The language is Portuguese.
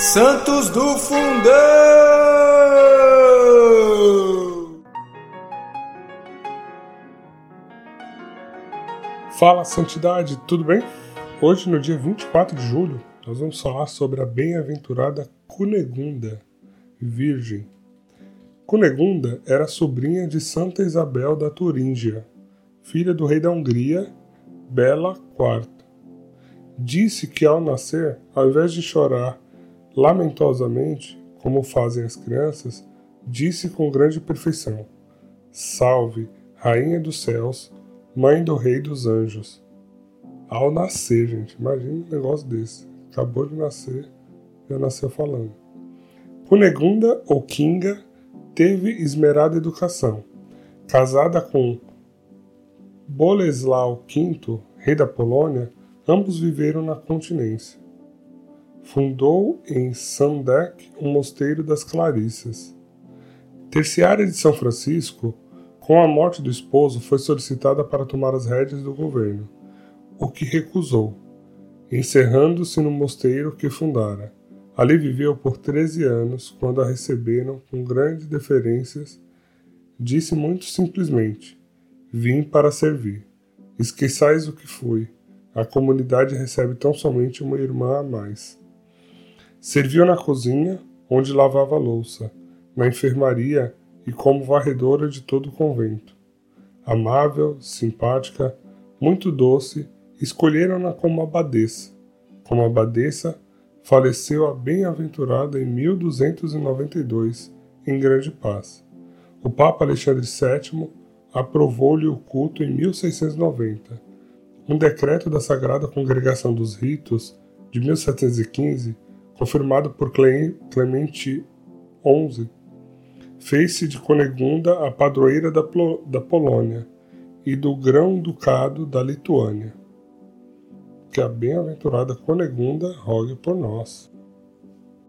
Santos do Fundão! Fala, Santidade, tudo bem? Hoje, no dia 24 de julho, nós vamos falar sobre a bem-aventurada Cunegunda, virgem. Cunegunda era sobrinha de Santa Isabel da Turíngia, filha do rei da Hungria, Bela IV. Disse que ao nascer, ao invés de chorar lamentosamente, como fazem as crianças, disse com grande perfeição: Salve, Rainha dos céus, Mãe do Rei dos anjos. Ao nascer, gente, imagina um negócio desse. Acabou de nascer, já nasceu falando. Cunegunda ou Kinga teve esmerada educação. Casada com Boleslau V, rei da Polônia, ambos viveram na continência. Fundou em Sandek um mosteiro das Clarissas. Terciária de São Francisco, com a morte do esposo, foi solicitada para tomar as rédeas do governo, o que recusou, encerrando-se no mosteiro que fundara. Ali viveu por treze anos, quando a receberam com grandes deferências, disse muito simplesmente: Vim para servir. Esqueçais o que fui. A comunidade recebe tão somente uma irmã a mais. Serviu na cozinha, onde lavava louça, na enfermaria e como varredora de todo o convento. Amável, simpática, muito doce, escolheram-na como abadesa. Como abadesa, faleceu a bem-aventurada em 1292, em grande paz. O Papa Alexandre VII aprovou-lhe o culto em 1690. Um decreto da Sagrada Congregação dos Ritos, de 1715, confirmado por Clemente XI, fez-se de Conegunda a padroeira da, da Polônia e do Grão-Ducado da Lituânia. Que a bem-aventurada Conegunda rogue por nós.